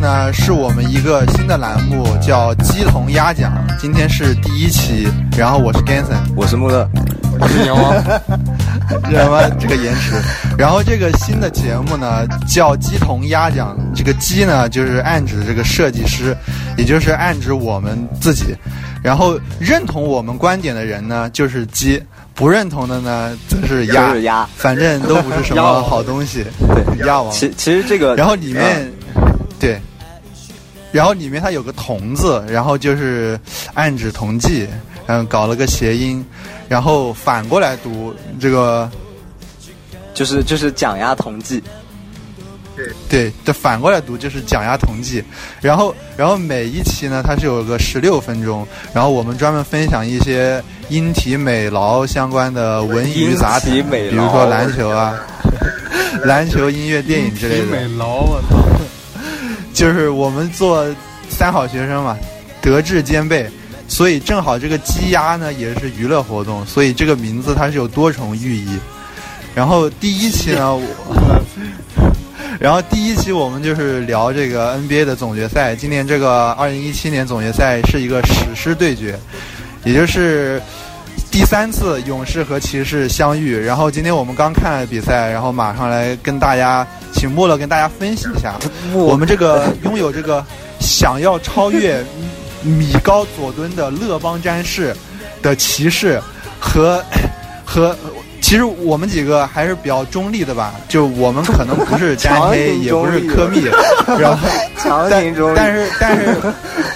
呢是我们一个新的栏目，叫“鸡同鸭讲”。今天是第一期，然后我是 Ganson，我是穆勒，我是牛王。什 么这个延迟？然后这个新的节目呢叫“鸡同鸭讲”。这个“鸡”呢就是暗指这个设计师，也就是暗指我们自己。然后认同我们观点的人呢就是鸡，不认同的呢则是鸭。是鸭，反正都不是什么好东西。对，鸭王。其其实这个，然后里面。对，然后里面它有个“同”字，然后就是暗指同济，嗯，搞了个谐音，然后反过来读这个，就是就是蒋鸭同济。对对，这反过来读就是蒋鸭同济。然后然后每一期呢，它是有个十六分钟，然后我们专门分享一些音体美劳相关的文娱杂谈，比如说篮球啊，篮球、音乐、电影之类的。美劳，我操！就是我们做三好学生嘛，德智兼备，所以正好这个鸡鸭呢也是娱乐活动，所以这个名字它是有多重寓意。然后第一期呢，我，然后第一期我们就是聊这个 NBA 的总决赛，今年这个二零一七年总决赛是一个史诗对决，也就是。第三次勇士和骑士相遇，然后今天我们刚看了比赛，然后马上来跟大家请穆勒跟大家分析一下，我们这个拥有这个想要超越米高佐敦的勒邦詹士的骑士和 和，其实我们几个还是比较中立的吧，就我们可能不是詹黑，也不是科密，然后 但但是但是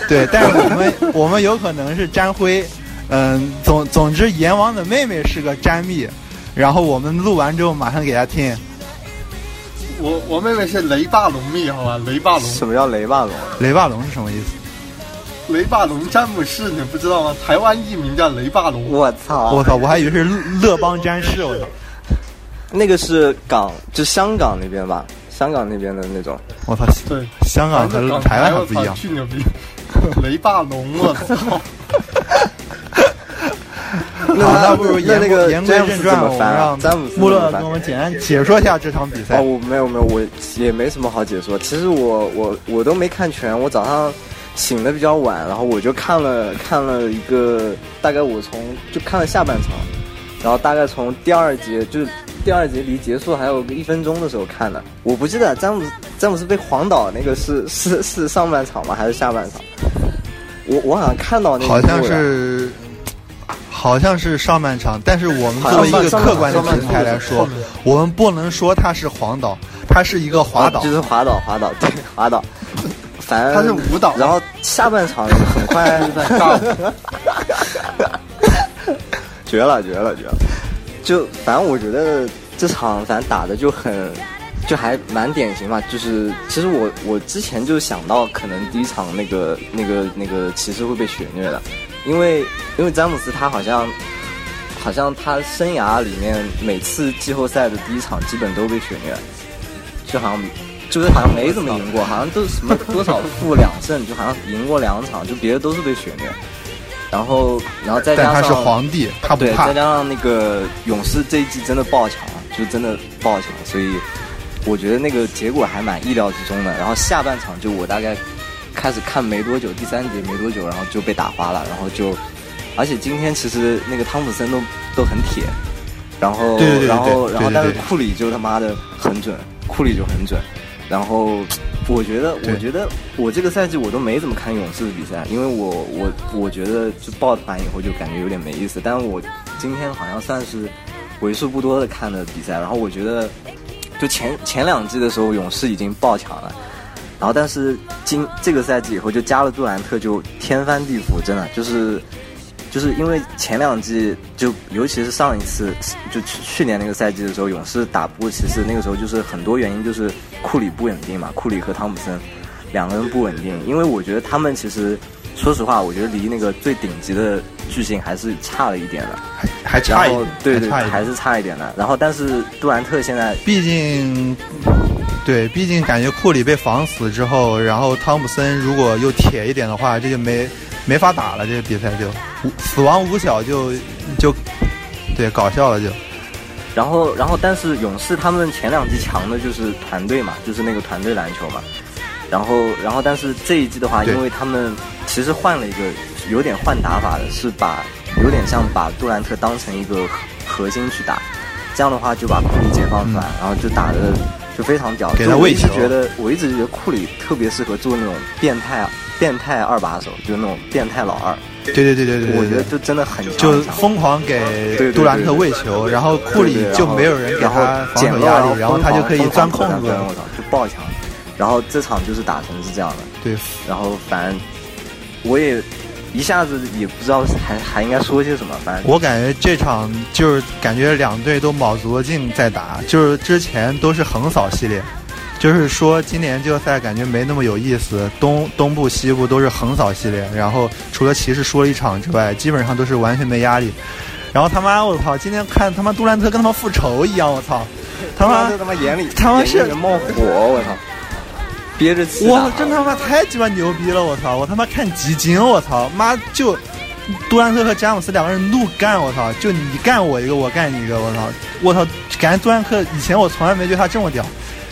对，但是我们我们有可能是詹灰。嗯，总总之，阎王的妹妹是个詹蜜，然后我们录完之后马上给她听。我我妹妹是雷霸龙蜜，好吧？雷霸龙。什么叫雷霸龙？雷霸龙是什么意思？雷霸龙詹姆士，你不知道吗？台湾艺名叫雷霸龙。我操！我操！我还以为是乐邦詹士，我操！那个是港，就香港那边吧？香港那边的那种。我操！对，香港和台湾还不一样。巨牛逼！雷霸龙，我操！那不如言那个言归正传，我们让穆勒跟我们简单解说一下这场比赛。哦，我没有没有，我也没什么好解说。其实我我我都没看全，我早上醒的比较晚，然后我就看了看了一个，大概我从就看了下半场，然后大概从第二节就是第二节离结束还有个一分钟的时候看的。我不记得詹姆斯詹姆斯被晃倒那个是是是上半场吗还是下半场？我我好像看到那个好像是。好像是上半场，但是我们作为一个客观的平台来说，我们不能说它是黄岛，它是一个滑岛，就是滑岛，滑岛，对，滑岛。反正它是舞蹈。然后下半场很快，绝了，绝了，绝了！就反正我觉得这场反正打的就很，就还蛮典型嘛。就是其实我我之前就想到，可能第一场那个那个那个骑士会被血虐的。因为因为詹姆斯他好像好像他生涯里面每次季后赛的第一场基本都被血虐，就好像就是好像没怎么赢过，好像都什么多少负两胜，就好像赢过两场，就别的都是被血虐。然后然后再加上他是皇帝，他不怕。再加上那个勇士这一季真的爆强，就真的爆强，所以我觉得那个结果还蛮意料之中的。然后下半场就我大概。开始看没多久，第三节没多久，然后就被打花了，然后就，而且今天其实那个汤普森都都很铁，然后然后然后但是库里就他妈的很准，库里就很准，然后我觉得我觉得我这个赛季我都没怎么看勇士的比赛，因为我我我觉得就抱团以后就感觉有点没意思，但是我今天好像算是为数不多的看的比赛，然后我觉得就前前两季的时候勇士已经爆强了。然后，但是今这个赛季以后就加了杜兰特，就天翻地覆，真的就是，就是因为前两季就尤其是上一次就去去年那个赛季的时候，勇士打不过骑士，那个时候就是很多原因就是库里不稳定嘛，库里和汤普森两个人不稳定，因为我觉得他们其实说实话，我觉得离那个最顶级的巨星还是差了一点的，还还差一对对还是差一点的。然后，但是杜兰特现在毕竟。对，毕竟感觉库里被防死之后，然后汤普森如果又铁一点的话，这就没没法打了，这个比赛就。死亡五小就就对搞笑了就。然后然后，但是勇士他们前两季强的就是团队嘛，就是那个团队篮球嘛。然后然后但是这一季的话，因为他们其实换了一个有点换打法的，是把有点像把杜兰特当成一个核核心去打，这样的话就把库里解放出来，然后就打的就非常屌。嗯给他就我一直觉得我一直觉得库里特别适合做那种变态变态二把手，就是那种变态老二。对对对对对我觉得就真的很强就疯狂给杜兰特喂球，然后库里就没有人给他防捡漏守压力，然后他就可以钻空子。我操，就爆强。然后这场就是打成是这样的，对，然后反正我也一下子也不知道还还应该说些什么，反正。我感觉这场就是感觉两队都卯足了劲在打，就是之前都是横扫系列，就是说今年季后赛感觉没那么有意思，东东部西部都是横扫系列，然后除了骑士输了一场之外，基本上都是完全没压力。然后他妈我操，今天看他妈杜兰特跟他妈复仇一样，我操，他妈这他妈眼里他妈是冒火，我操，憋着气打哇，真他妈太鸡巴牛逼了！我操，我他妈看集锦，我操，妈就杜兰特和詹姆斯两个人怒干，我操，就你干我一个，我干你一个，我操，我操，感觉杜兰特以前我从来没觉得他这么屌，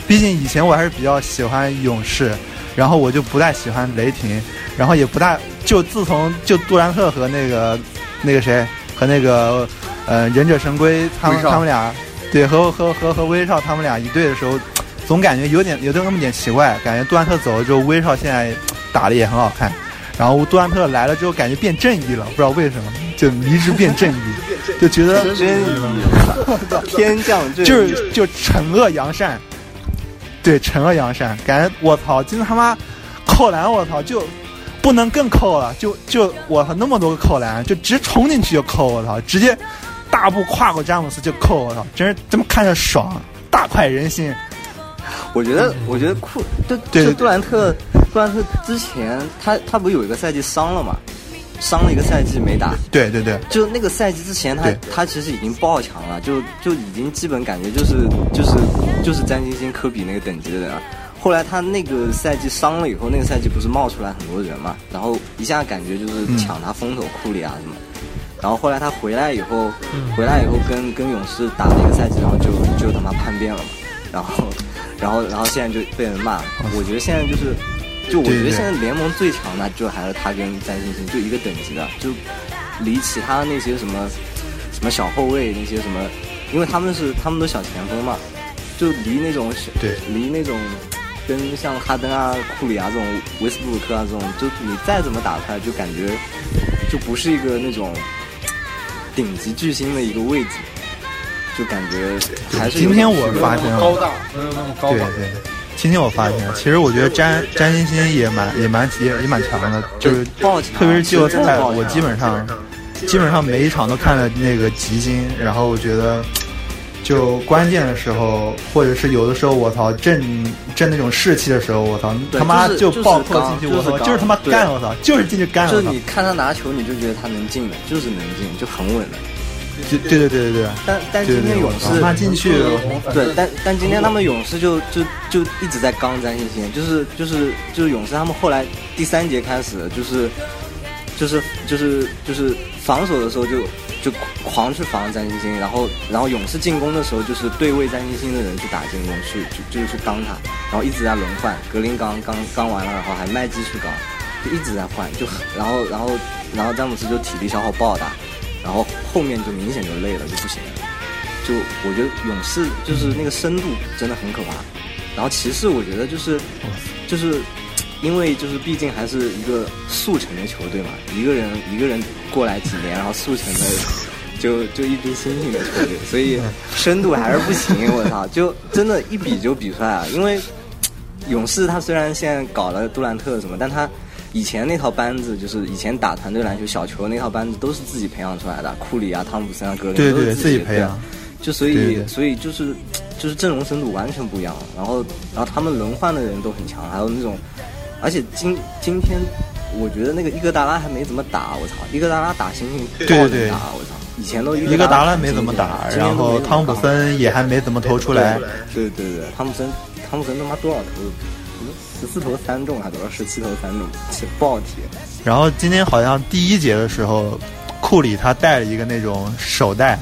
毕竟以前我还是比较喜欢勇士，然后我就不太喜欢雷霆，然后也不大就自从就杜兰特和那个那个谁和那个呃忍者神龟他们他们俩对和和和和威少他们俩一队的时候。总感觉有点有点那么点奇怪，感觉杜兰特走了之后，威少现在打的也很好看，然后杜兰特来了之后，感觉变正义了，不知道为什么，就迷之变正义，就觉得真天降正义就是就惩恶扬善，对，惩恶扬善，感觉我操，今天他妈扣篮，我操，就不能更扣了，就就我操那么多个扣篮，就直接冲进去就扣，我操，直接大步跨过詹姆斯就扣，我操，真是这么看着爽，大快人心。我觉得，我觉得库就对就杜兰特，杜兰特之前他他不是有一个赛季伤了嘛，伤了一个赛季没打，对对对，就那个赛季之前他他其实已经爆强了，就就已经基本感觉就是就是就是詹金星、科比那个等级的人了。后来他那个赛季伤了以后，那个赛季不是冒出来很多人嘛，然后一下感觉就是嗯。抢他风头，库里啊什么。然后后来他回来以后，回来以后跟跟勇士打了一个赛季，然后就就他妈叛变了嘛，然后然后然后现在就被人骂。我觉得现在就是，就我觉得现在联盟最强的就还是他跟詹星星，就一个等级的，就离其他那些什么什么小后卫那些什么，因为他们是他们都小前锋嘛，就离那种离那种跟像哈登啊、库里啊这种维斯布鲁克啊这种，就你再怎么打出来，就感觉就不是一个那种顶级巨星的一个位置，就感觉还是今天我发现了。高大，没有那么高大。对对，今天我发现，其实我觉得詹詹欣欣也蛮也蛮也也蛮强的，就是特别是季后赛，我基本上基本上每一场都看了那个集金，然后我觉得就关键的时候，或者是有的时候我操震震那种士气的时候，我操他妈就爆破刚进去，我操就是他妈干，我操就是进去干，就你看他拿球，你就觉得他能进的，就是能进，就很稳的。对对对对对对。但但今天勇士他进去，对，但但今天他们勇士就就就一直在刚詹星星，就是就是就是勇士他们后来第三节开始就是就是就是就是防守的时候就就狂去防詹星星，然后然后勇士进攻的时候就是对位詹星星的人去打进攻去就就是去刚他，然后一直在轮换，格林刚刚刚完了，然后还麦基去刚，就一直在换，就很然后然后然后詹姆斯就体力消耗爆大，然后后面就明显就累了就不行了。就我觉得勇士就是那个深度真的很可怕，然后骑士我觉得就是就是因为就是毕竟还是一个速成的球队嘛，一个人一个人过来几年，然后速成的就 就一堆新兴的球队，所以深度还是不行，我操，就真的一比就比出来了，因为勇士他虽然现在搞了杜兰特什么，但他。以前那套班子就是以前打团队篮球小球那套班子都是自己培养出来的，库里啊、汤普森啊、格林对对都是自自己培养，就所以对对。所以就是就是阵容深度完全不一样，然后然后他们轮换的人都很强，还有那种，而且今今天我觉得那个伊戈达拉还没怎么打，我操，伊戈达拉打星星对对对。我操，以前都伊戈达拉没怎么打，然后汤普森也还没怎么投出来，对对对，汤普森汤普森他妈多少投？十四投三中还多少？十七投三中，起爆体。然后今天好像第一节的时候，库里他带了一个那种手带，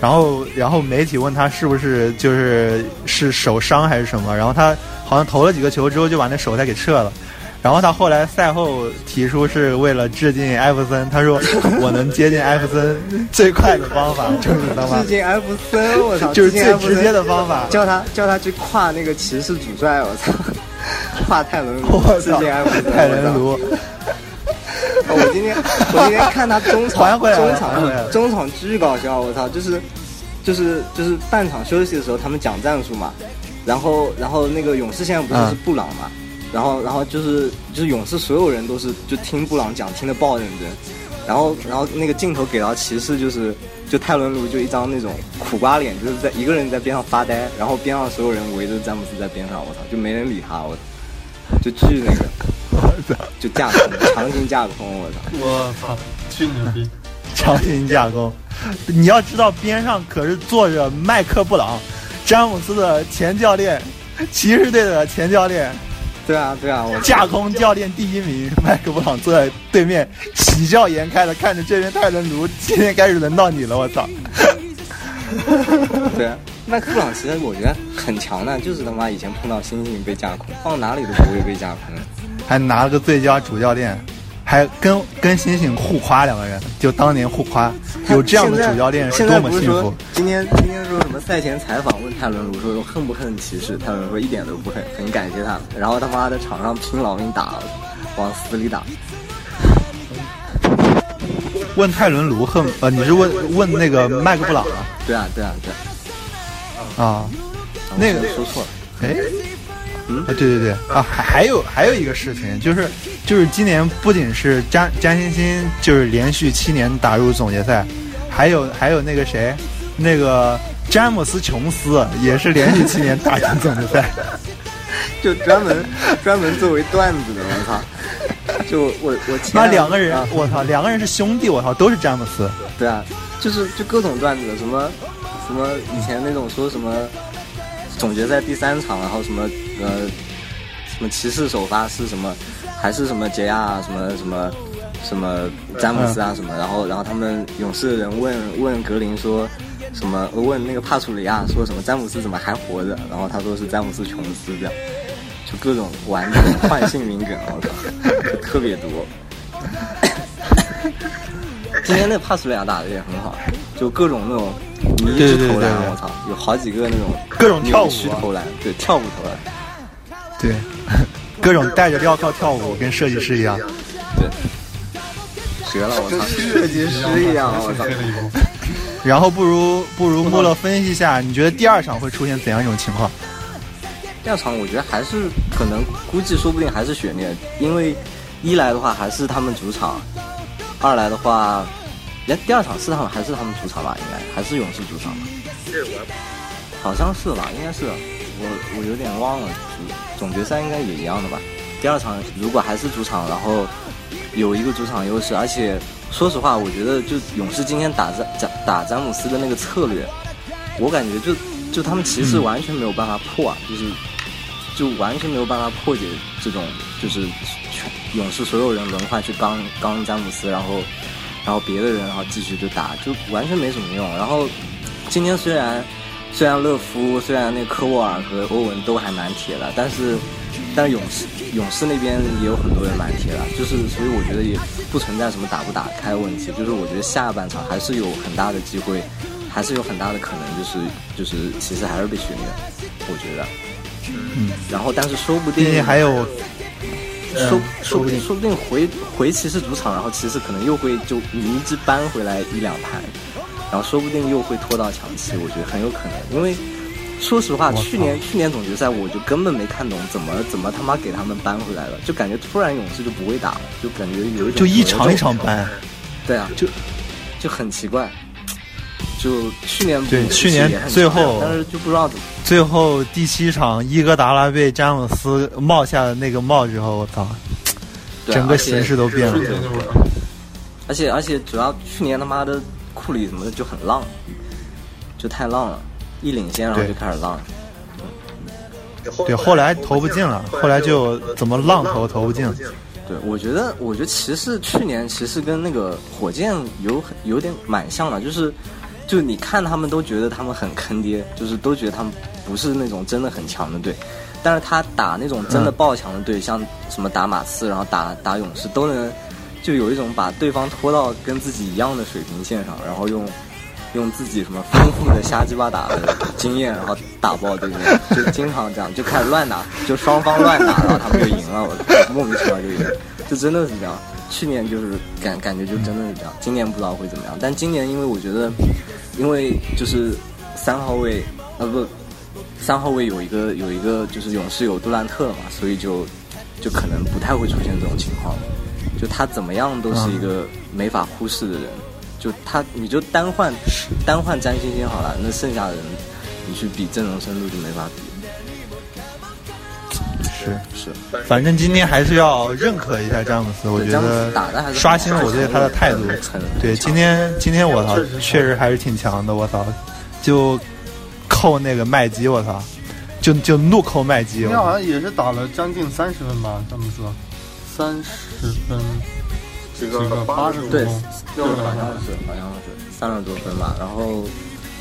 然后然后媒体问他是不是就是是手伤还是什么，然后他好像投了几个球之后就把那手带给撤了。然后他后来赛后提出是为了致敬艾弗森，他说 我能接近艾弗森最快的方法就是他妈致敬艾弗森，我操，就是最直接的方法。叫他叫他去跨那个骑士主帅，我操，跨泰伦卢我，致操泰伦卢，哦我今天我今天看他中场中场中场巨搞笑，我操，就是就是就是半场休息的时候他们讲战术嘛，然后然后那个勇士现在不是嗯。是布朗嘛，然后然后就是就是勇士所有人都是就听布朗讲听的爆认真，然后然后那个镜头给到骑士就是就泰伦卢就一张那种苦瓜脸，就是在一个人在边上发呆，然后边上所有人围着詹姆斯在边上，我操，就没人理他，我操，就巨那个。我操，就架空，强行架空，我操！我操，巨牛逼！强行架空。你要知道边上可是坐着麦克布朗，詹姆斯的前教练，骑士队的前教练。对啊，对啊，我架空教练第一名，麦克布朗坐在对面，喜笑颜开的看着这边泰伦卢，今天开始轮到你了，我操！对啊，麦克布朗其实我觉得很强的，就是他妈以前碰到星星被架空，放哪里都不会被架空。还拿了个最佳主教练，还跟跟星星互夸两个人，就当年互夸，有这样的主教练是多么幸福。今天今天说什么赛前采访问泰伦卢说恨不恨骑士，泰伦说一点都不恨，很感谢他们。然后他妈的场上拼老命打，往死里打。问泰伦卢恨呃，你是问问那个麦克布朗啊？对啊，对啊，对啊。啊，那个说错了，哎，嗯啊，对对对啊，还还有还有一个事情，就是就是今年不仅是詹詹欣欣就是连续七年打入总决赛，还有还有那个谁，那个詹姆斯琼斯也是连续七年打进总决赛。就专门专门作为段子的，我操！就我我那两个人啊，我操，两个人是兄弟，我操，都是詹姆斯。对啊，就是就各种段子，什么什么以前那种说什么总决赛第三场，然后什么呃什么骑士首发是什么，还是什么杰亚啊，什么什么什么詹姆斯啊什么，然后然后他们勇士的人问问格林说。什么？问那个帕楚里亚说什么？詹姆斯怎么还活着？然后他说是詹姆斯琼斯这样，就各种玩这种换姓名梗，我靠，就特别多。今天那帕楚里亚打的也很好，就各种那种迷之投篮，对对对对我操，有好几个那种各种跳舞投篮，对，跳舞投篮，对，各种带着镣铐跳舞，跟设计师一样。对，绝了，我操，设计师一样，我操。然后不如不如穆勒分析一下，你觉得第二场会出现怎样一种情况？第二场我觉得还是可能估计说不定还是悬念，因为一来的话还是他们主场，二来的话，哎，第二场是他们还是他们主场吧？应该还是勇士主场吧？好像是吧，应该是，我我有点忘了，总总决赛应该也一样的吧？第二场如果还是主场，然后有一个主场优势，而且说实话，我觉得就勇士今天打詹詹打詹姆斯的那个策略，我感觉就就他们骑士完全没有办法破啊，就是就完全没有办法破解这种就是全勇士所有人轮换去刚刚詹姆斯，然后然后别的人然后继续就打，就完全没什么用。然后今天虽然虽然勒夫虽然那科沃尔和欧文都还蛮铁的，但是但是勇士勇士那边也有很多人蛮铁的，就是所以我觉得也不存在什么打不打开的问题，就是我觉得下半场还是有很大的机会，还是有很大的可能，就是就是其实还是被选的，我觉得。嗯，然后但是说不定还有说嗯说不定说说不定回回骑士主场，然后骑士可能又会就迷之扳回来一两盘，然后说不定又会拖到强七，我觉得很有可能。因为说实话，去年去年总决赛我就根本没看懂怎么怎么他妈给他们扳回来了，就感觉突然勇士就不会打了，就感觉有一种就一场一场搬。对啊，就就很奇怪。就去年对去年最后但是就不知道怎么最后第七场，伊戈达拉被詹姆斯帽下的那个帽之后，我操，整个形势都变了。而且而且主要去年他妈的库里什么的就很浪，就太浪了，一领先然后就开始浪。对，后来投不进了，后来就怎么浪投投不进。对，我觉得我觉得骑士去年其实跟那个火箭有很有点蛮像的，就是就你看他们都觉得他们很坑爹，就是都觉得他们不是那种真的很强的队，但是他打那种真的爆强的队，像什么打马刺，然后打打勇士，都能就有一种把对方拖到跟自己一样的水平线上，然后用用自己什么丰富的瞎鸡巴打的经验，然后打爆对面，就经常这样，就开始乱打，就双方乱打，然后他们就赢了，我莫名其妙就赢，就真的是这样。去年就是感感觉就真的是这样，今年不知道会怎么样。但今年因为我觉得，因为就是三号位，啊不，三号位有一个有一个就是勇士有杜兰特嘛，所以就就可能不太会出现这种情况。就他怎么样都是一个没法忽视的人，就他你就单换单换詹星星好了，那剩下的人你去比阵容深度就没法比。是。是，反正今天还是要认可一下詹姆斯，我觉得打的还是刷新了我对他的态度。对，今天今天我操，确实还是挺强的，我操，就扣那个麦基，我操，就就怒扣麦基。今天好像也是打了将近三十分吧，詹姆斯，三十分，这个八十对，分，对，好像是好像是三十多分吧。然后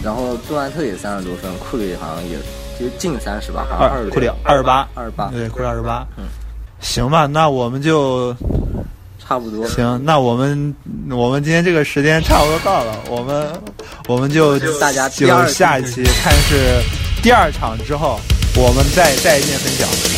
然后杜兰特也三十多分，库里好像也。就近三十吧，二库里二十八，二十八，对，库里二十八。嗯，行吧，那我们就差不多。行，那我们我们今天这个时间差不多到了，我们我们就大家就下一期看是第二场之后，我们再再见分享。